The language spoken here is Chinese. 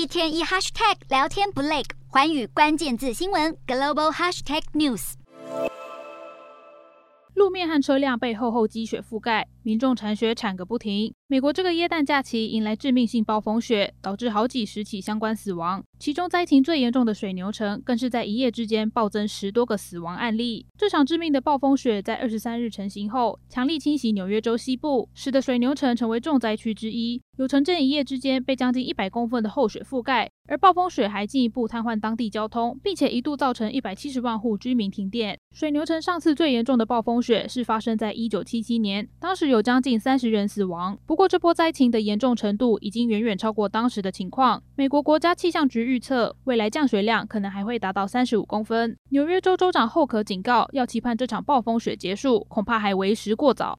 一天一 hashtag 聊天不累，环宇关键字新闻 global hashtag news。路面和车辆被厚厚积雪覆盖，民众铲雪铲个不停。美国这个耶诞假期迎来致命性暴风雪，导致好几十起相关死亡。其中灾情最严重的水牛城，更是在一夜之间暴增十多个死亡案例。这场致命的暴风雪在二十三日成型后，强力侵袭纽约州西部，使得水牛城成为重灾区之一。有城镇一夜之间被将近一百公分的厚雪覆盖，而暴风雪还进一步瘫痪当地交通，并且一度造成一百七十万户居民停电。水牛城上次最严重的暴风雪是发生在一九七七年，当时有将近三十人死亡。不不过这波灾情的严重程度已经远远超过当时的情况。美国国家气象局预测，未来降水量可能还会达到三十五公分。纽约州州长后可警告，要期盼这场暴风雪结束，恐怕还为时过早。